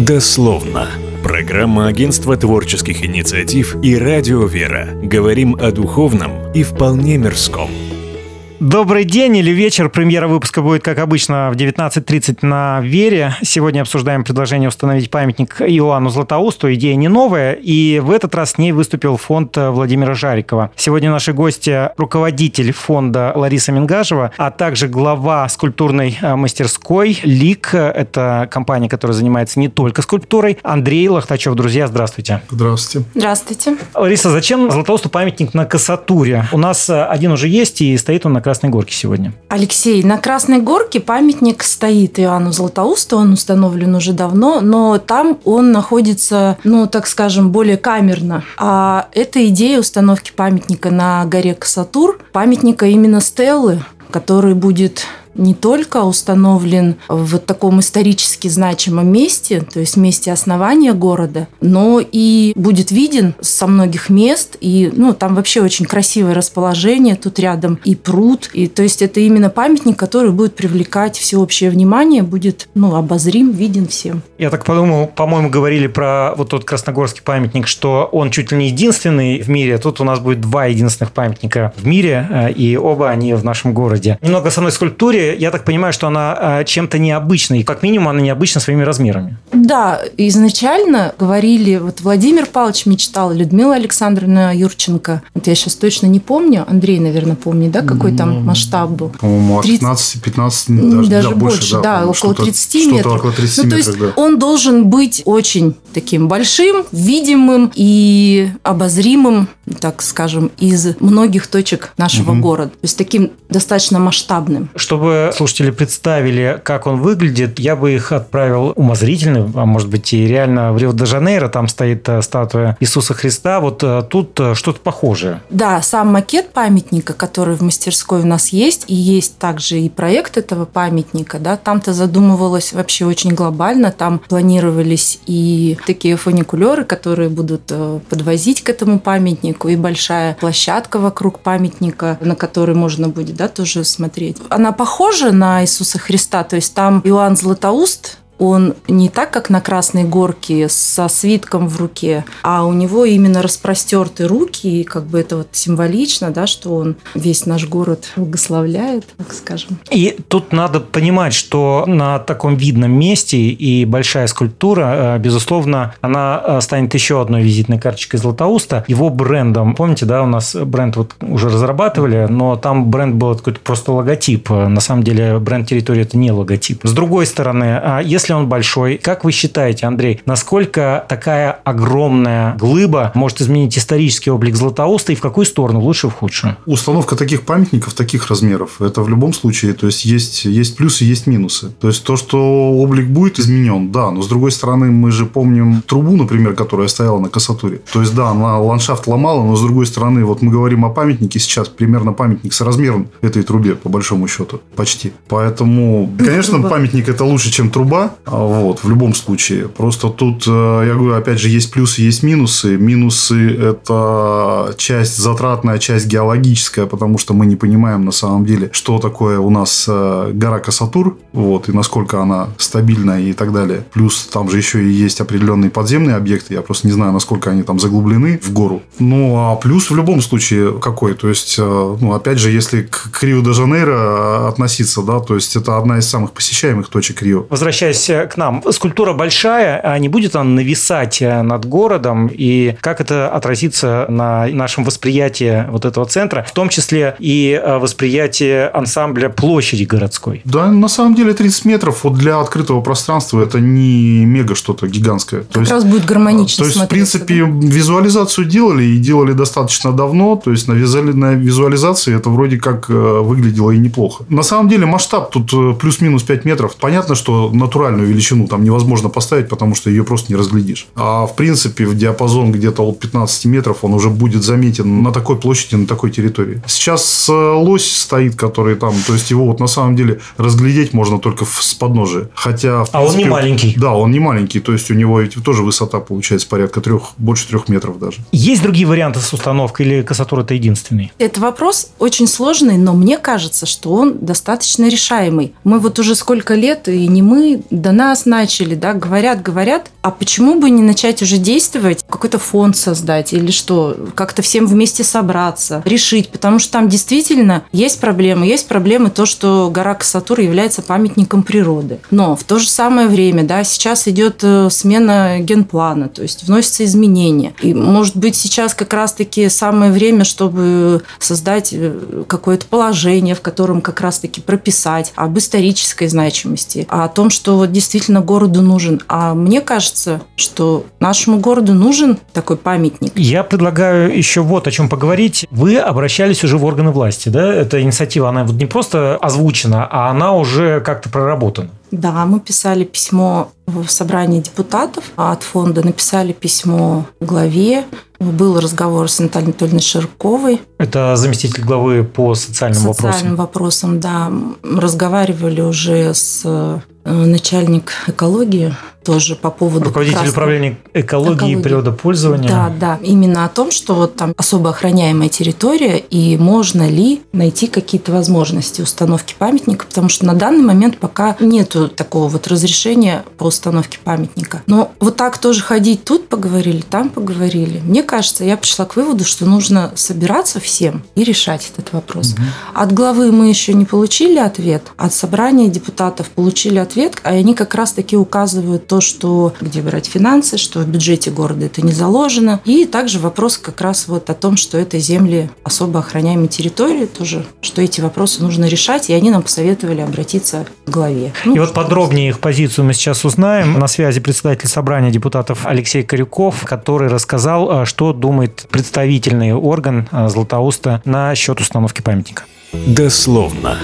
Дословно. Программа Агентства творческих инициатив и Радио Вера. Говорим о духовном и вполне мирском. Добрый день или вечер. Премьера выпуска будет, как обычно, в 19.30 на Вере. Сегодня обсуждаем предложение установить памятник Иоанну Златоусту. Идея не новая, и в этот раз с ней выступил фонд Владимира Жарикова. Сегодня наши гости – руководитель фонда Лариса Мингажева, а также глава скульптурной э, мастерской «Лик». Это компания, которая занимается не только скульптурой. Андрей Лохтачев. Друзья, здравствуйте. Здравствуйте. Здравствуйте. Лариса, зачем Златоусту памятник на Касатуре? У нас э, один уже есть, и стоит он на Красной Горке сегодня. Алексей, на Красной Горке памятник стоит Иоанну Златоусту, он установлен уже давно, но там он находится, ну, так скажем, более камерно. А эта идея установки памятника на горе Касатур, памятника именно Стеллы, который будет не только установлен в таком исторически значимом месте, то есть месте основания города, но и будет виден со многих мест. И ну, там вообще очень красивое расположение, тут рядом и пруд. И, то есть это именно памятник, который будет привлекать всеобщее внимание, будет ну, обозрим, виден всем. Я так подумал, по-моему, говорили про вот тот красногорский памятник, что он чуть ли не единственный в мире. Тут у нас будет два единственных памятника в мире, э, и оба они в нашем городе. Немного о самой скульптуре я так понимаю, что она э, чем-то необычной. Как минимум, она необычна своими размерами. Да, изначально говорили, вот Владимир Павлович мечтал, Людмила Александровна Юрченко. Вот я сейчас точно не помню, Андрей, наверное, помнит, да, какой там ну, масштаб был? По-моему, 15-15, даже, даже да, больше, да, да около 30 метров. Около 30 ну, то есть да. он должен быть очень таким большим, видимым и обозримым, так скажем, из многих точек нашего угу. города. То есть таким достаточно масштабным. Чтобы чтобы слушатели представили, как он выглядит, я бы их отправил умозрительно, а может быть и реально в Рио-де-Жанейро, там стоит э, статуя Иисуса Христа, вот э, тут э, что-то похожее. Да, сам макет памятника, который в мастерской у нас есть, и есть также и проект этого памятника, да, там-то задумывалось вообще очень глобально, там планировались и такие фуникулеры, которые будут подвозить к этому памятнику, и большая площадка вокруг памятника, на которой можно будет, да, тоже смотреть. Она похожа похоже на Иисуса Христа, то есть там Иоанн Златоуст, он не так, как на Красной Горке со свитком в руке, а у него именно распростерты руки, и как бы это вот символично, да, что он весь наш город благословляет, так скажем. И тут надо понимать, что на таком видном месте и большая скульптура, э, безусловно, она э, станет еще одной визитной карточкой Златоуста, его брендом. Помните, да, у нас бренд вот уже разрабатывали, но там бренд был какой-то просто логотип. На самом деле бренд территории это не логотип. С другой стороны, а если если он большой. Как вы считаете, Андрей, насколько такая огромная глыба может изменить исторический облик Златоуста и в какую сторону, лучше в худшую? Установка таких памятников, таких размеров, это в любом случае, то есть есть, есть плюсы, есть минусы. То есть то, что облик будет изменен, да, но с другой стороны, мы же помним трубу, например, которая стояла на Касатуре. То есть, да, она ландшафт ломала, но с другой стороны, вот мы говорим о памятнике сейчас, примерно памятник с размером этой трубе, по большому счету, почти. Поэтому, конечно, памятник это лучше, чем труба, вот, в любом случае. Просто тут, э, я говорю, опять же, есть плюсы, есть минусы. Минусы – это часть затратная, часть геологическая, потому что мы не понимаем на самом деле, что такое у нас э, гора Касатур, вот, и насколько она стабильна и так далее. Плюс там же еще и есть определенные подземные объекты. Я просто не знаю, насколько они там заглублены в гору. Ну, а плюс в любом случае какой? То есть, э, ну, опять же, если к Рио-де-Жанейро относиться, да, то есть, это одна из самых посещаемых точек Рио. Возвращаясь к нам. Скульптура большая, а не будет она нависать э, над городом? И как это отразится на нашем восприятии вот этого центра, в том числе и э, восприятие ансамбля площади городской? Да, на самом деле 30 метров вот для открытого пространства это не мега что-то гигантское. Как то есть, раз будет гармонично То есть, в принципе, да? визуализацию делали и делали достаточно давно. То есть, на, визуали... на визуализации это вроде как э, выглядело и неплохо. На самом деле, масштаб тут плюс-минус 5 метров. Понятно, что натуральную величину там невозможно поставить, потому что ее просто не разглядишь. А в принципе в диапазон где-то от 15 метров он уже будет заметен на такой площади, на такой территории. Сейчас э, лось стоит, который там, то есть его вот на самом деле разглядеть можно только с подножия. Хотя, в принципе, а он не маленький. Да, он не маленький, то есть у него тоже высота получается порядка трех, больше трех метров даже. Есть другие варианты с установкой или Кассатур это единственный? Это вопрос очень сложный, но мне кажется, что он достаточно решаемый. Мы вот уже сколько лет, и не мы, до нас начали, да, говорят, говорят, а почему бы не начать уже действовать, какой-то фонд создать или что, как-то всем вместе собраться, решить, потому что там действительно есть проблемы. Есть проблемы то, что гора Касатур является памятником природы. Но в то же самое время, да, сейчас идет э, смена генплана, то есть вносятся изменения. И, может быть, сейчас как раз-таки самое время, чтобы создать э, какое-то положение, в котором как раз-таки прописать об исторической значимости, о том, что вот действительно городу нужен. А мне кажется, что нашему городу нужен такой памятник. Я предлагаю еще вот о чем поговорить. Вы обращались уже в органы власти, да? Эта инициатива, она вот не просто озвучена, а она уже как-то проработана. Да, мы писали письмо в собрании депутатов от фонда, написали письмо главе. Был разговор с Натальей Анатольевной Ширковой. Это заместитель главы по социальным, социальным вопросам. вопросам. да. Разговаривали уже с э, начальник экологии тоже по поводу... Руководитель раз... управления экологии, экологии и природопользования. Да, да. Именно о том, что вот там особо охраняемая территория, и можно ли найти какие-то возможности установки памятника, потому что на данный момент пока нету такого вот разрешения по установке памятника. Но вот так тоже ходить, тут поговорили, там поговорили. Мне кажется, я пришла к выводу, что нужно собираться всем и решать этот вопрос. Угу. От главы мы еще не получили ответ, от собрания депутатов получили ответ, а они как раз-таки указывают то, что где брать финансы, что в бюджете города это не заложено. И также вопрос как раз вот о том, что это земли особо охраняемой территории, тоже, что эти вопросы нужно решать, и они нам посоветовали обратиться к главе. Ну, и вот подробнее их позицию мы сейчас узнаем. На связи председатель собрания депутатов Алексей Корюков, который рассказал, а, что думает представительный орган а, Златоуста на счет установки памятника. Дословно.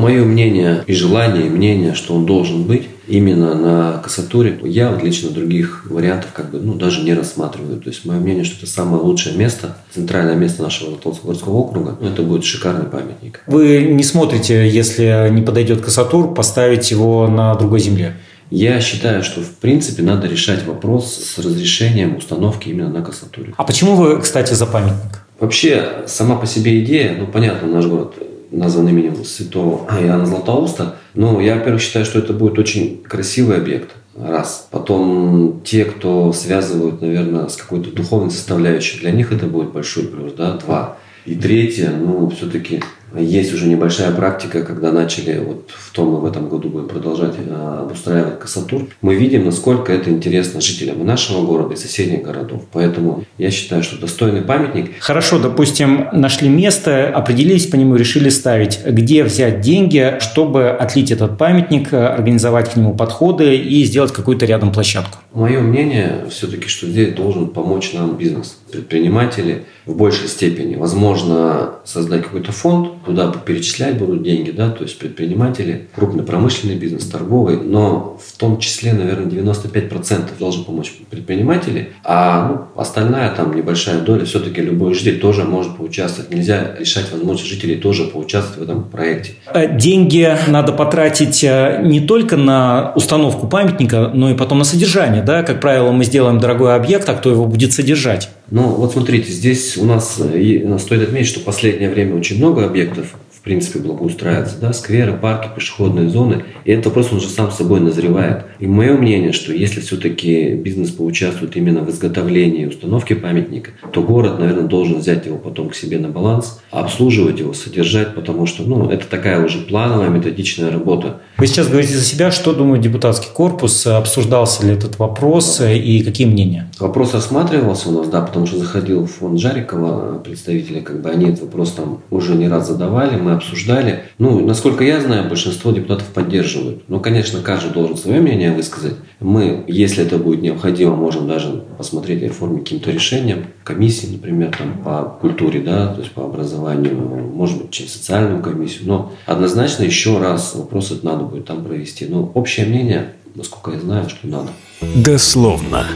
Мое мнение и желание, и мнение, что он должен быть именно на кассатуре, я, в отличие от других вариантов, как бы, ну, даже не рассматриваю. То есть, мое мнение, что это самое лучшее место, центральное место нашего городского округа, ну, это будет шикарный памятник. Вы не смотрите, если не подойдет кассатур, поставить его на другой земле? Я считаю, что в принципе надо решать вопрос с разрешением установки именно на кассатуре. А почему вы, кстати, за памятник? Вообще, сама по себе идея, ну, понятно, наш город назван именем святого Иоанна Златоуста. Но я, во-первых, считаю, что это будет очень красивый объект. Раз. Потом те, кто связывают, наверное, с какой-то духовной составляющей, для них это будет большой плюс. Да? Два. И третье, ну, все-таки есть уже небольшая практика, когда начали, вот в том мы в этом году будем продолжать э, обустраивать кассатур. Мы видим, насколько это интересно жителям и нашего города, и соседних городов. Поэтому я считаю, что достойный памятник. Хорошо, допустим, нашли место, определились по нему, решили ставить. Где взять деньги, чтобы отлить этот памятник, организовать к нему подходы и сделать какую-то рядом площадку? Мое мнение все-таки, что здесь должен помочь нам бизнес, предприниматели в большей степени. Возможно, создать какой-то фонд, куда перечислять будут деньги, да, то есть предприниматели, крупный промышленный бизнес, торговый, но в том числе, наверное, 95% должен помочь предприниматели, а ну, остальная там небольшая доля, все-таки любой житель тоже может поучаствовать. Нельзя лишать возможности жителей тоже поучаствовать в этом проекте. Э, деньги надо потратить э, не только на установку памятника, но и потом на содержание, да, как правило, мы сделаем дорогой объект, а кто его будет содержать? Ну, вот смотрите, здесь у нас э, стоит отметить, что в последнее время очень много объектов в принципе, благоустраиваться, да, скверы, парки, пешеходные зоны, и этот вопрос, он уже сам собой назревает. И мое мнение, что если все-таки бизнес поучаствует именно в изготовлении и установке памятника, то город, наверное, должен взять его потом к себе на баланс, обслуживать его, содержать, потому что, ну, это такая уже плановая, методичная работа. Вы сейчас говорите за себя, что думает депутатский корпус, обсуждался ли этот вопрос и какие мнения? Вопрос рассматривался у нас, да, потому что заходил фонд Жарикова, представители, как бы они этот вопрос там уже не раз задавали, мы обсуждали. Ну, насколько я знаю, большинство депутатов поддерживают. Но, конечно, каждый должен свое мнение высказать. Мы, если это будет необходимо, можем даже посмотреть оформить каким-то решением. Комиссии, например, там, по культуре, да, то есть по образованию, может быть, через социальную комиссию. Но однозначно еще раз вопрос это надо будет там провести. Но общее мнение, насколько я знаю, что надо. Дословно.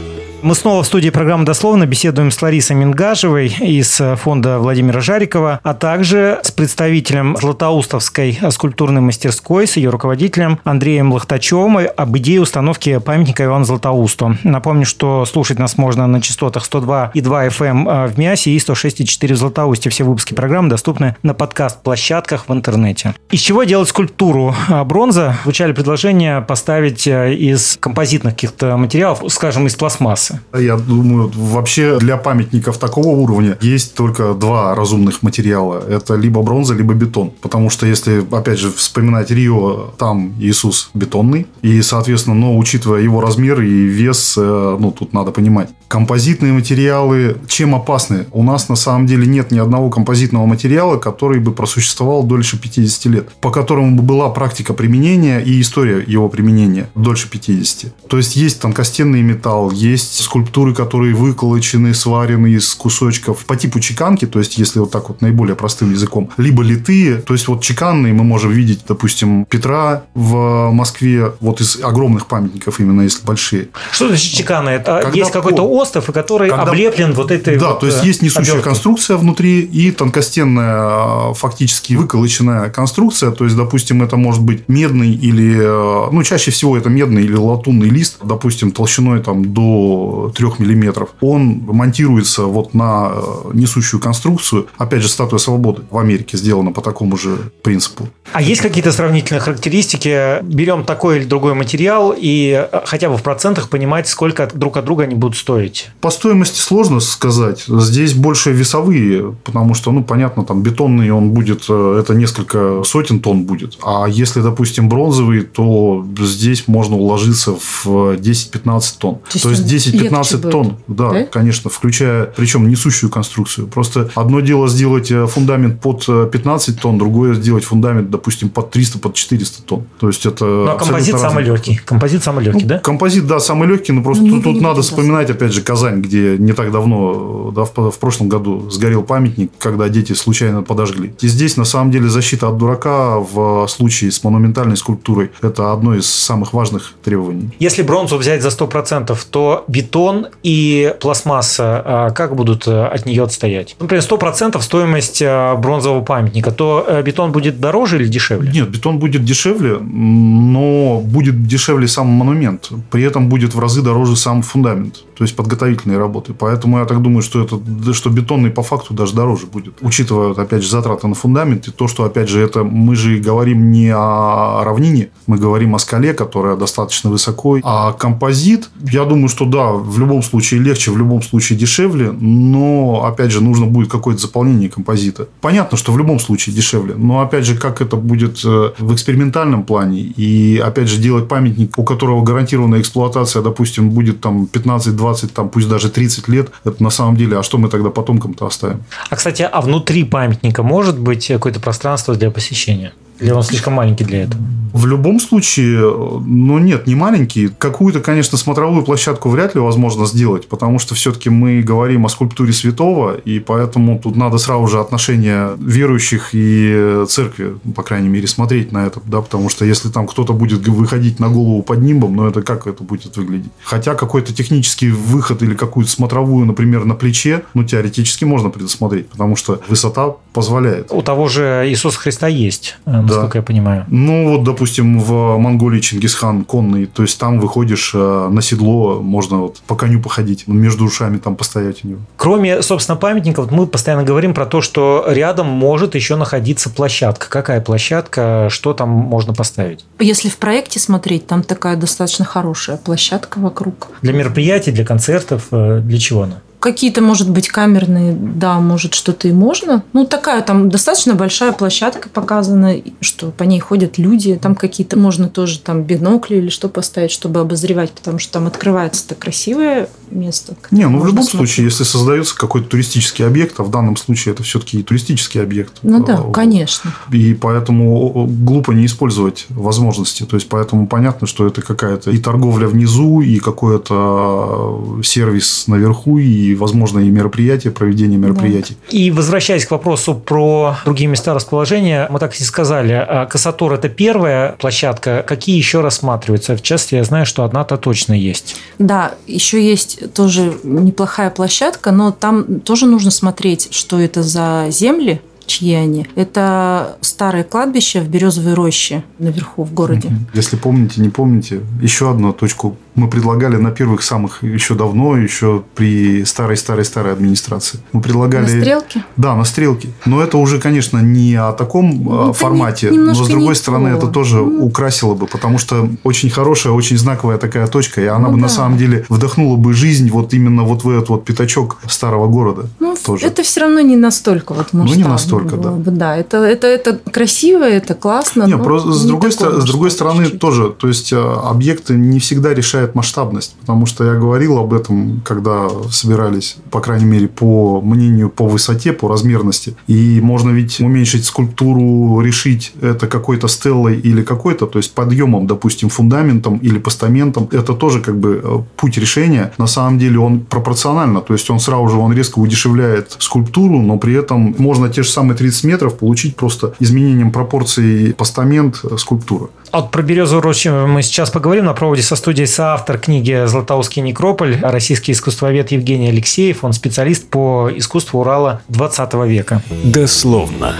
Мы снова в студии программы «Дословно» беседуем с Ларисой Мингажевой из фонда Владимира Жарикова, а также с представителем Златоустовской скульптурной мастерской, с ее руководителем Андреем Лохтачевым об идее установки памятника Ивану Златоусту. Напомню, что слушать нас можно на частотах 102 и 2 FM эм, в Миасе и 106,4 в Златоусте. Все выпуски программы доступны на подкаст-площадках в интернете. Из чего делать скульптуру? А, бронза. Звучали предложения поставить э, из композитных каких-то материалов, скажем, из пластмассы. Я думаю, вообще для памятников такого уровня есть только два разумных материала. Это либо бронза, либо бетон. Потому что если, опять же, вспоминать Рио, там Иисус бетонный. И, соответственно, но учитывая его размер и вес, э, ну, тут надо понимать. Композитные материалы чем опасны? У нас на самом деле нет ни одного композитного материала, который бы просуществовал дольше 50 лет, по которому бы была практика применения и история его применения дольше 50. То есть есть тонкостенный металл, есть скульптуры, которые выколочены, сварены из кусочков по типу чеканки, то есть если вот так вот наиболее простым языком, либо литые, то есть вот чеканные мы можем видеть, допустим, Петра в Москве, вот из огромных памятников именно, если большие. Что значит чеканные? Это Когда есть какой-то остров, и который Когда... облеплен вот этой Да, вот то есть есть несущая обертки. конструкция внутри и тонкостенная а, фактически выколоченная конструкция, то есть, допустим, это может быть медный или, а, ну, чаще всего это медный или латунный лист, допустим, толщиной там до 3 миллиметров, он монтируется вот на э, несущую конструкцию. Опять же, статуя свободы в Америке сделана по такому же принципу. А есть какие-то сравнительные характеристики? Берем такой или другой материал и э, хотя бы в процентах понимать, сколько друг от друга они будут стоить? По стоимости сложно сказать. Здесь больше весовые, потому что, ну, понятно, там бетонный он будет, э, это несколько сотен тонн будет. А если, допустим, бронзовый, то здесь можно уложиться в 10-15 тонн. То, то есть 10 15 тонн, да, да, конечно, включая, причем несущую конструкцию. Просто одно дело сделать э, фундамент под 15 э, тонн, другое сделать фундамент, допустим, под 300, под 400 тонн. То есть это... Ну, а композит самый легкий. Композит самый легкий, ну, да? Композит, да, самый легкий, но просто ну, тут, тут надо вспоминать, опять же, Казань, где не так давно, да, в, в прошлом году сгорел памятник, когда дети случайно подожгли. И здесь, на самом деле, защита от дурака в случае с монументальной скульптурой – это одно из самых важных требований. Если бронзу взять за 100%, то бетон и пластмасса, а как будут э, от нее отстоять? Например, 100% стоимость э, бронзового памятника, то э, бетон будет дороже или дешевле? Нет, бетон будет дешевле, но будет дешевле сам монумент. При этом будет в разы дороже сам фундамент, то есть подготовительные работы. Поэтому я так думаю, что, это, что бетонный по факту даже дороже будет. Учитывая, опять же, затраты на фундамент и то, что, опять же, это мы же говорим не о равнине, мы говорим о скале, которая достаточно высоко. А композит, я думаю, что да, в любом случае легче, в любом случае дешевле, но, опять же, нужно будет какое-то заполнение композита. Понятно, что в любом случае дешевле, но, опять же, как это будет э, в экспериментальном плане, и, опять же, делать памятник, у которого гарантированная эксплуатация, допустим, будет там 15-20, там, пусть даже 30 лет, это на самом деле, а что мы тогда потомкам-то оставим? А, кстати, а внутри памятника может быть какое-то пространство для посещения? Или он слишком маленький для этого? В любом случае, ну нет, не маленький. Какую-то, конечно, смотровую площадку вряд ли возможно сделать, потому что все-таки мы говорим о скульптуре святого, и поэтому тут надо сразу же отношение верующих и церкви, по крайней мере, смотреть на это, да, потому что если там кто-то будет выходить на голову под нимбом, ну это как это будет выглядеть? Хотя какой-то технический выход или какую-то смотровую, например, на плече, ну теоретически можно предусмотреть, потому что высота позволяет. У того же Иисуса Христа есть э, насколько да. я понимаю. Ну, вот, допустим, в Монголии Чингисхан конный, то есть там выходишь э, на седло, можно вот по коню походить, между ушами там постоять у него. Кроме, собственно, памятников, мы постоянно говорим про то, что рядом может еще находиться площадка. Какая площадка, что там можно поставить? Если в проекте смотреть, там такая достаточно хорошая площадка вокруг. Для мероприятий, для концертов, э, для чего она? Какие-то, может быть, камерные, да, может, что-то и можно. Ну, такая там достаточно большая площадка показана, что по ней ходят люди. Там какие-то, можно тоже там бинокли или что поставить, чтобы обозревать, потому что там открывается-то красивое место. Не, ну в любом смотреть. случае, если создается какой-то туристический объект, а в данном случае это все-таки туристический объект. Ну да, э, конечно. И поэтому глупо не использовать возможности. То есть, поэтому понятно, что это какая-то и торговля внизу, и какой-то сервис наверху, и и, возможно, и мероприятия, проведение мероприятий. Да. И возвращаясь к вопросу про другие места расположения, мы так и сказали, а Касатор – это первая площадка. Какие еще рассматриваются? В частности, я знаю, что одна-то точно есть. Да, еще есть тоже неплохая площадка, но там тоже нужно смотреть, что это за земли, чьи они. Это старое кладбище в Березовой роще наверху в городе. Если помните, не помните, еще одну точку мы предлагали на первых самых еще давно, еще при старой-старой-старой администрации. Мы предлагали... На стрелке? Да, на стрелке. Но это уже, конечно, не о таком ну, формате, не, но с другой стороны то. это тоже ну... украсило бы, потому что очень хорошая, очень знаковая такая точка, и она ну, бы да. на самом деле вдохнула бы жизнь вот именно вот в этот вот пятачок старого города. Ну, тоже. это все равно не настолько вот масштабно. Ну, не настолько, да. Бы, да, это, это, это красиво, это классно. Не, просто, с, другой, с другой стороны чуть-чуть. тоже, то есть э, объекты не всегда решают масштабность. Потому что я говорил об этом, когда собирались, по крайней мере, по мнению по высоте, по размерности. И можно ведь уменьшить скульптуру, решить это какой-то стеллой или какой-то, то есть подъемом, допустим, фундаментом или постаментом. Это тоже как бы э, путь решения. На самом деле он пропорционально. То есть он сразу же он резко удешевляет скульптуру, но при этом можно те же самые 30 метров получить просто изменением пропорций постамент э, скульптуры. А вот про березовую рощу мы сейчас поговорим на проводе со студией соавтор книги «Златоустский некрополь», российский искусствовед Евгений Алексеев. Он специалист по искусству Урала 20 века. Дословно.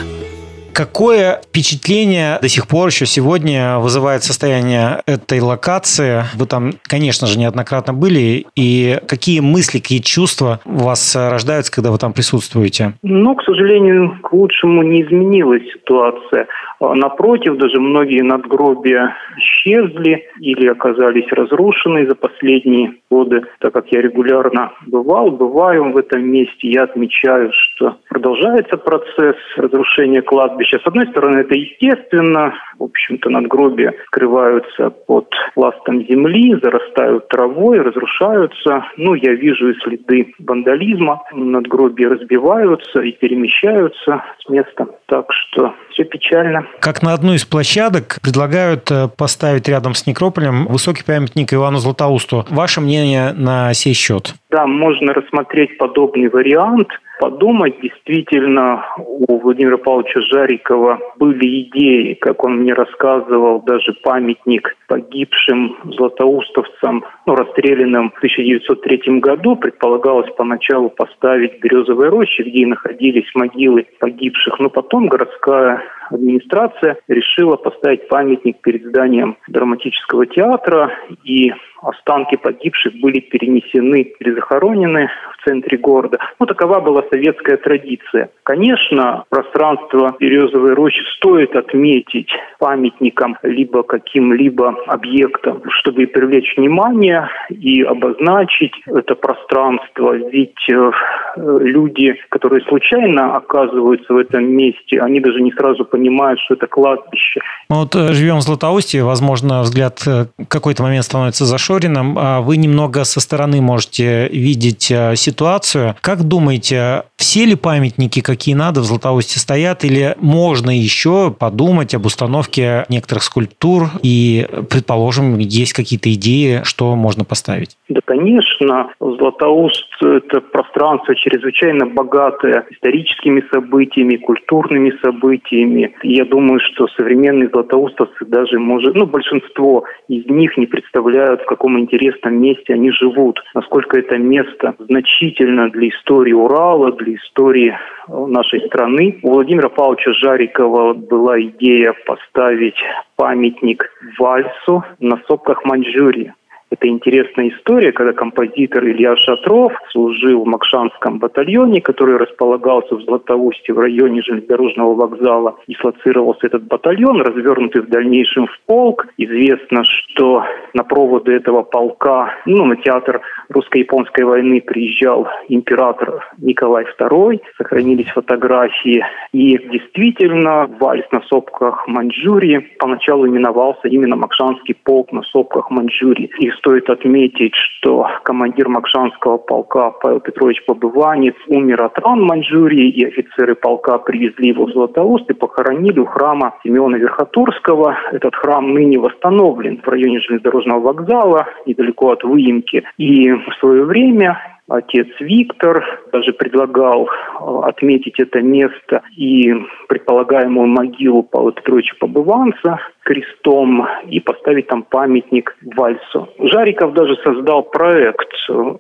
Какое впечатление до сих пор еще сегодня вызывает состояние этой локации? Вы там, конечно же, неоднократно были. И какие мысли, какие чувства у вас рождаются, когда вы там присутствуете? Ну, к сожалению, к лучшему не изменилась ситуация. А, напротив, даже многие надгробия исчезли или оказались разрушены за последние годы. Так как я регулярно бывал, бываю в этом месте, я отмечаю, что продолжается процесс разрушения кладбища. С одной стороны, это естественно. В общем-то, надгробия скрываются под пластом земли, зарастают травой, разрушаются. Ну, я вижу и следы вандализма. Надгробия разбиваются и перемещаются с места. Так что все печально. Как на одну из площадок предлагают э, поставить рядом с некрополем высокий памятник Ивану Златоусту. Ваше мнение на сей счет? Да, можно рассмотреть подобный вариант – подумать. Действительно, у Владимира Павловича Жарикова были идеи, как он мне рассказывал, даже памятник погибшим златоустовцам, ну, расстрелянным в 1903 году. Предполагалось поначалу поставить в Березовой где находились могилы погибших, но потом городская администрация решила поставить памятник перед зданием драматического театра, и останки погибших были перенесены или захоронены в центре города. Ну, такова была советская традиция. Конечно, пространство Березовой рощи стоит отметить памятником либо каким-либо объектом, чтобы привлечь внимание и обозначить это пространство. Ведь э, люди, которые случайно оказываются в этом месте, они даже не сразу понимают, что это кладбище. Ну, вот э, живем в Златоусте, возможно, взгляд э, в какой-то момент становится зашоренным, а вы немного со стороны можете видеть э, ситуацию. Как думаете, все ли памятники, какие надо, в Златоусте стоят, или можно еще подумать об установке некоторых скульптур и, предположим, есть какие-то идеи, что можно поставить? Да, конечно. Златоуст – это пространство чрезвычайно богатое историческими событиями, культурными событиями. И я думаю, что современные златоустовцы даже, может, ну, большинство из них не представляют, в каком интересном месте они живут, насколько это место значительно для истории Урала, для истории нашей страны. У Владимира Павловича Жарикова была идея поставить памятник Вальсу на сопках Маньчжурии. Это интересная история, когда композитор Илья Шатров служил в Макшанском батальоне, который располагался в Златоусте в районе железнодорожного вокзала. Дислоцировался этот батальон, развернутый в дальнейшем в полк. Известно, что на проводы этого полка, ну, на театр русско-японской войны приезжал император Николай II. Сохранились фотографии. И действительно, вальс на сопках Маньчжурии поначалу именовался именно Макшанский полк на сопках Маньчжурии. И стоит отметить, что командир Макшанского полка Павел Петрович Побыванец умер от ран Маньчжурии, и офицеры полка привезли его в Златоуст и похоронили у храма Семена Верхотурского. Этот храм ныне восстановлен в районе железнодорожного вокзала, недалеко от выемки. И в свое время отец Виктор, даже предлагал э, отметить это место и предполагаемую могилу Павла Петровича Побыванца крестом и поставить там памятник Вальсу. Жариков даже создал проект.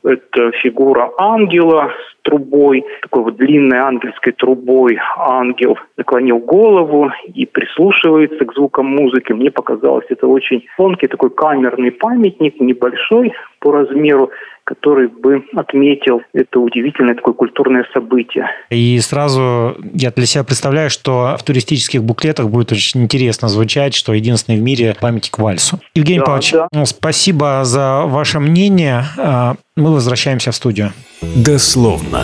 Это фигура ангела трубой, такой вот длинной ангельской трубой. Ангел наклонил голову и прислушивается к звукам музыки. Мне показалось, это очень тонкий такой камерный памятник, небольшой по размеру, который бы отметил это удивительное такое культурное событие. И сразу я для себя представляю, что в туристических буклетах будет очень интересно звучать, что единственный в мире памятник вальсу. Евгений да, Павлович, да. Ну, спасибо за ваше мнение. А, мы возвращаемся в студию. Дословно.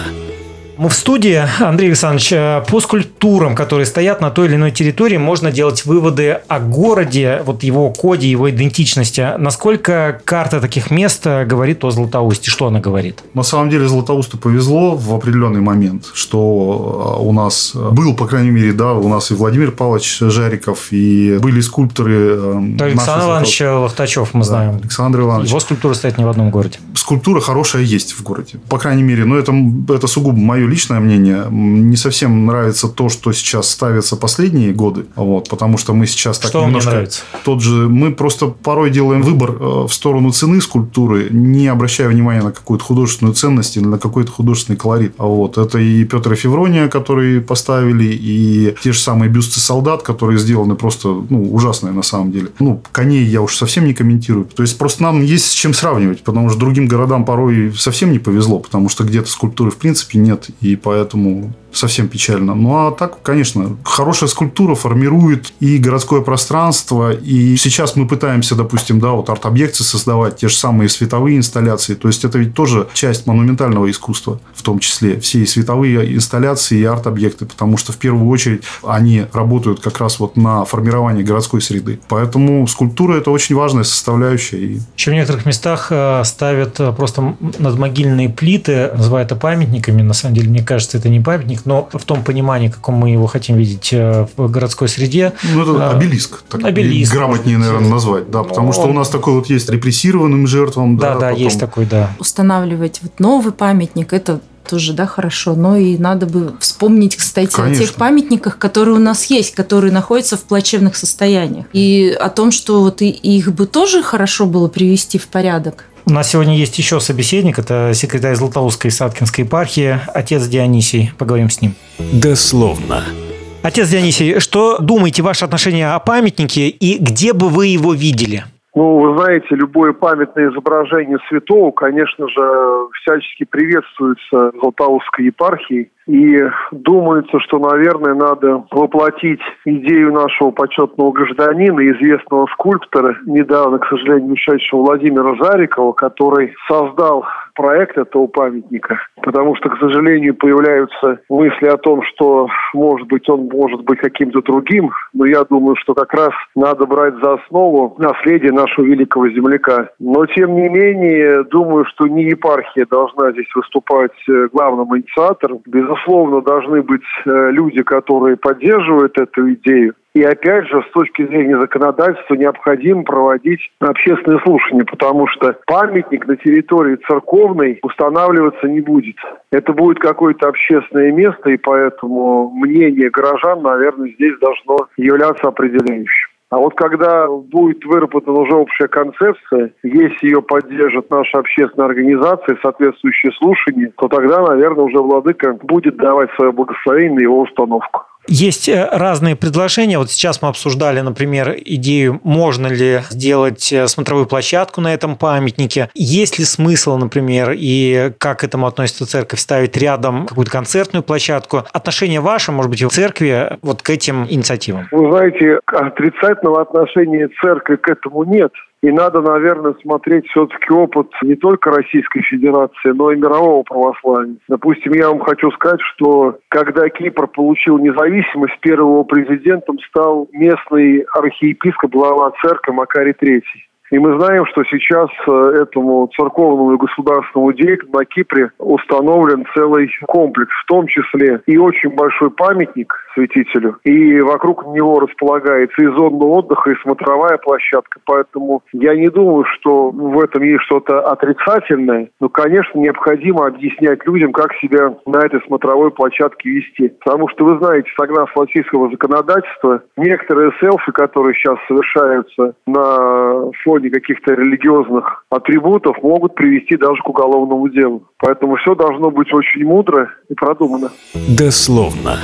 Мы в студии. Андрей Александрович, э, по скульптурам, которые стоят на той или иной территории, можно делать выводы о городе, вот его коде, его идентичности. Насколько карта таких мест э, говорит о Златоусте? Что она говорит? На самом деле Златоусту повезло в определенный момент, что э, у нас был, по крайней мере, да, у нас и Владимир Павлович Жариков, и были скульпторы. Да, Александр Иванович Лохтачев, мы знаем. Да, Александр Иванович. Его скульптура стоит не в одном городе. Скульптура хорошая есть в городе. По крайней мере, но это, это сугубо мое личное мнение, не совсем нравится то, что сейчас ставится последние годы, вот, потому что мы сейчас так что немножко... нравится? Тот же... Мы просто порой делаем выбор э, в сторону цены скульптуры, не обращая внимания на какую-то художественную ценность или на какой-то художественный колорит. Вот. Это и Петр и Феврония, которые поставили, и те же самые бюсты солдат, которые сделаны просто ну, ужасные на самом деле. Ну, коней я уж совсем не комментирую. То есть, просто нам есть с чем сравнивать, потому что другим городам порой совсем не повезло, потому что где-то скульптуры в принципе нет, и поэтому совсем печально. Ну, а так, конечно, хорошая скульптура формирует и городское пространство, и сейчас мы пытаемся, допустим, да, вот арт-объекты создавать, те же самые световые инсталляции, то есть это ведь тоже часть монументального искусства, в том числе все и световые инсталляции и арт-объекты, потому что в первую очередь они работают как раз вот на формирование городской среды. Поэтому скульптура это очень важная составляющая. Еще в некоторых местах э, ставят э, просто надмогильные плиты, называют это памятниками. На самом деле, мне кажется, это не памятник, памятник, но в том понимании, каком мы его хотим видеть э, в городской среде. Ну, это а, обелиск. Так обелиск. Грамотнее, наверное, назвать. Да, потому но... что у нас такой вот есть репрессированным жертвам. Да, да, да потом... есть такой, да. Устанавливать вот новый памятник, это тоже, да, хорошо. Но и надо бы вспомнить, кстати, Конечно. о тех памятниках, которые у нас есть, которые находятся в плачевных состояниях. И о том, что вот и их бы тоже хорошо было привести в порядок. У нас сегодня есть еще собеседник, это секретарь Златоустской и Саткинской епархии, отец Дионисий. Поговорим с ним. Дословно. Отец Дионисий, что думаете ваше отношение о памятнике и где бы вы его видели? Ну, вы знаете, любое памятное изображение святого, конечно же, всячески приветствуется Златоустской епархией. И думается, что, наверное, надо воплотить идею нашего почетного гражданина, известного скульптора, недавно, к сожалению, ушедшего Владимира Зарикова, который создал проект этого памятника, потому что, к сожалению, появляются мысли о том, что, может быть, он может быть каким-то другим, но я думаю, что как раз надо брать за основу наследие нашего великого земляка. Но, тем не менее, думаю, что не епархия должна здесь выступать э, главным инициатором. Безусловно, должны быть э, люди, которые поддерживают эту идею. И опять же, с точки зрения законодательства, необходимо проводить общественные слушания, потому что памятник на территории церковной устанавливаться не будет. Это будет какое-то общественное место, и поэтому мнение горожан, наверное, здесь должно являться определяющим. А вот когда будет выработана уже общая концепция, если ее поддержат наши общественные организации, соответствующие слушания, то тогда, наверное, уже владыка будет давать свое благословение на его установку. Есть э, разные предложения. Вот сейчас мы обсуждали, например, идею, можно ли сделать э, смотровую площадку на этом памятнике. Есть ли смысл, например, и как к этому относится церковь, ставить рядом какую-то концертную площадку? Отношение ваше, может быть, в церкви вот к этим инициативам? Вы знаете, отрицательного отношения церкви к этому нет. И надо, наверное, смотреть все-таки опыт не только Российской Федерации, но и мирового православия. Допустим, я вам хочу сказать, что когда Кипр получил независимость, первым президентом стал местный архиепископ, глава церкви Макарий III. И мы знаем, что сейчас э, этому церковному и государственному деятелю на Кипре установлен целый комплекс, в том числе и очень большой памятник святителю. И вокруг него располагается и зона отдыха, и смотровая площадка. Поэтому я не думаю, что в этом есть что-то отрицательное. Но, конечно, необходимо объяснять людям, как себя на этой смотровой площадке вести. Потому что, вы знаете, согласно российского законодательства, некоторые селфи, которые сейчас совершаются на фоне каких-то религиозных атрибутов, могут привести даже к уголовному делу. Поэтому все должно быть очень мудро и продумано. Дословно.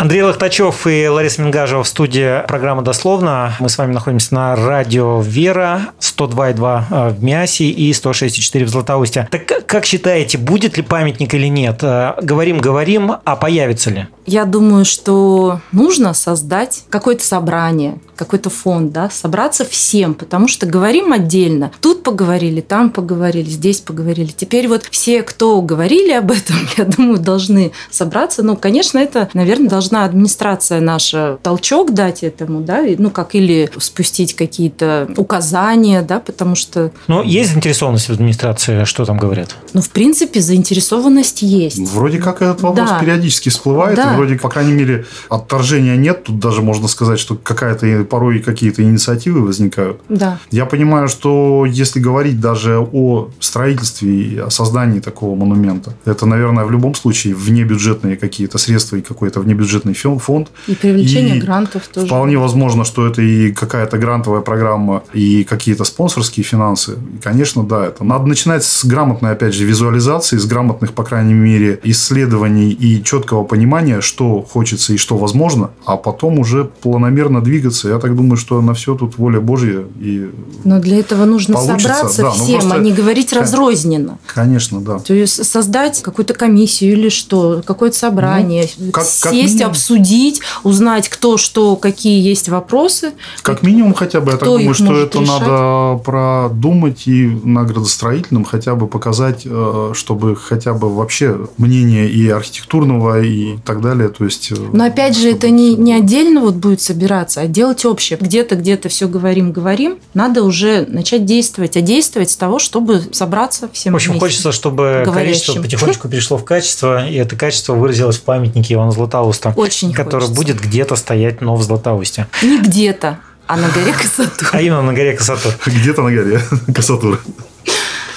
Андрей Лохтачев и Лариса Мингажева в студии программы «Дословно». Мы с вами находимся на радио «Вера» 102,2 э, в Миасе и 106,4 в Златоусте. Так как считаете, будет ли памятник или нет? Э, говорим, говорим, а появится ли? Я думаю, что нужно создать какое-то собрание, какой-то фонд, да, собраться всем, потому что говорим отдельно. Тут поговорили, там поговорили, здесь поговорили. Теперь вот все, кто говорили об этом, я думаю, должны собраться. Ну, конечно, это, наверное, должна администрация наша толчок дать этому, да, ну, как или спустить какие-то указания, да, потому что... Но есть заинтересованность в администрации, что там говорят? Ну, в принципе, заинтересованность есть. Вроде как этот вопрос да. периодически всплывает, да. и вроде, по крайней мере, отторжения нет, тут даже можно сказать, что какая-то порой какие-то инициативы возникают. Да. Я понимаю, что если говорить даже о строительстве и о создании такого монумента, это, наверное, в любом случае внебюджетные какие-то средства и какой-то внебюджетный бюджетный фонд. И привлечение и грантов тоже. Вполне возможно, что это и какая-то грантовая программа, и какие-то спонсорские финансы. И, конечно, да, это надо начинать с грамотной, опять же, визуализации, с грамотных, по крайней мере, исследований и четкого понимания, что хочется и что возможно, а потом уже планомерно двигаться. Я так думаю, что на все тут воля Божья. И Но для этого нужно получится. собраться да, всем, просто... а не говорить разрозненно. Конечно, да. То есть создать какую-то комиссию или что, какое-то собрание, ну, как, сесть, как обсудить, узнать, кто что, какие есть вопросы. Как минимум хотя бы, я так думаю, что это решать. надо продумать и на градостроительном хотя бы показать, э, чтобы хотя бы вообще мнение и архитектурного и так далее. То есть, э, Но опять же, это не, не отдельно вот будет собираться, а делать общее. Где-то, где-то все говорим, говорим. Надо уже начать действовать. А действовать с того, чтобы собраться всем В общем, вместе. хочется, чтобы говорящим. количество потихонечку перешло в качество, и это качество выразилось в памятнике Ивана Златоуста. Очень Который хочется. будет где-то стоять, но в Златоусте. Не где-то, а на горе Касатур. А именно на горе Касатур. Где-то на горе Касатур.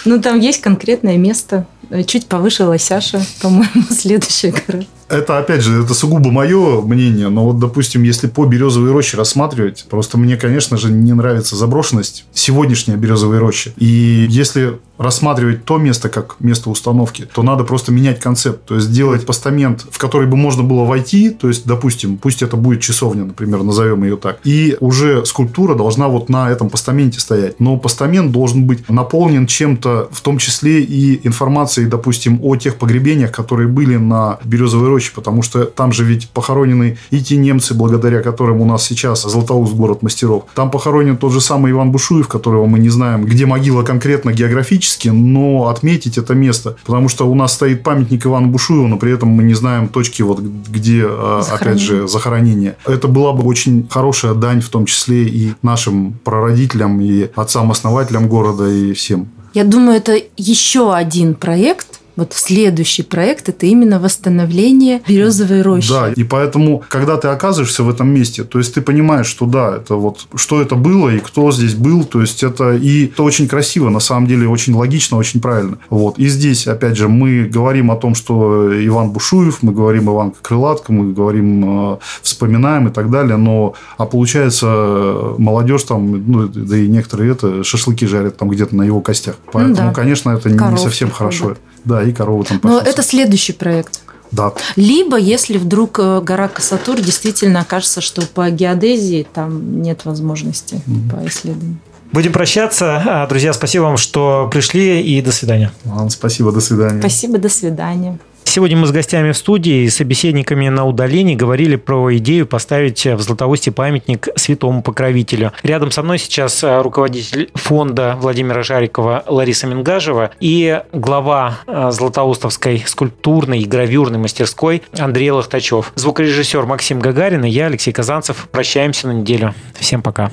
Ну, там есть конкретное место. Чуть повыше Лосяша, по-моему, следующая гора. Это, опять же, это сугубо мое мнение, но вот, допустим, если по березовой роще рассматривать, просто мне, конечно же, не нравится заброшенность сегодняшней березовой рощи. И если рассматривать то место как место установки, то надо просто менять концепт. То есть, сделать постамент, в который бы можно было войти, то есть, допустим, пусть это будет часовня, например, назовем ее так, и уже скульптура должна вот на этом постаменте стоять. Но постамент должен быть наполнен чем-то, в том числе и информацией, допустим, о тех погребениях, которые были на березовой роще, потому что там же ведь похоронены и те немцы, благодаря которым у нас сейчас Златоуст город мастеров. Там похоронен тот же самый Иван Бушуев, которого мы не знаем, где могила конкретно географически, но отметить это место. Потому что у нас стоит памятник Ивану Бушуеву, но при этом мы не знаем точки, вот, где, а, опять же, захоронение. Это была бы очень хорошая дань, в том числе и нашим прародителям, и отцам-основателям города, и всем. Я думаю, это еще один проект, вот следующий проект – это именно восстановление березовой рощи. Да, и поэтому, когда ты оказываешься в этом месте, то есть ты понимаешь, что да, это вот что это было и кто здесь был, то есть это и это очень красиво, на самом деле очень логично, очень правильно. Вот и здесь опять же мы говорим о том, что Иван Бушуев, мы говорим Иван Крылатко, мы говорим, э, вспоминаем и так далее, но а получается молодежь там, ну да и некоторые это шашлыки жарят там где-то на его костях, поэтому, ну, да. конечно, это Коровки не совсем хорошо. Да, и корову там Но это следующий проект. Да. Либо, если вдруг э, гора Касатур действительно окажется, что по геодезии там нет возможности mm-hmm. по исследованию. Будем прощаться. А, друзья, спасибо вам, что пришли, и до свидания. Вам спасибо, до свидания. Спасибо, до свидания. Сегодня мы с гостями в студии и собеседниками на удалении говорили про идею поставить в Златоусте памятник святому покровителю. Рядом со мной сейчас э, руководитель фонда Владимира Жарикова Лариса Мингажева и глава э, Златоустовской скульптурной и гравюрной мастерской Андрей Лохтачев. Звукорежиссер Максим Гагарин и я, Алексей Казанцев. Прощаемся на неделю. Всем пока.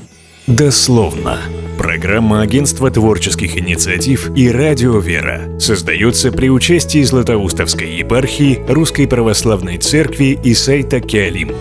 Дословно. Программа Агентства творческих инициатив и Радио Вера создается при участии Златоустовской епархии Русской Православной Церкви и сайта Киалим.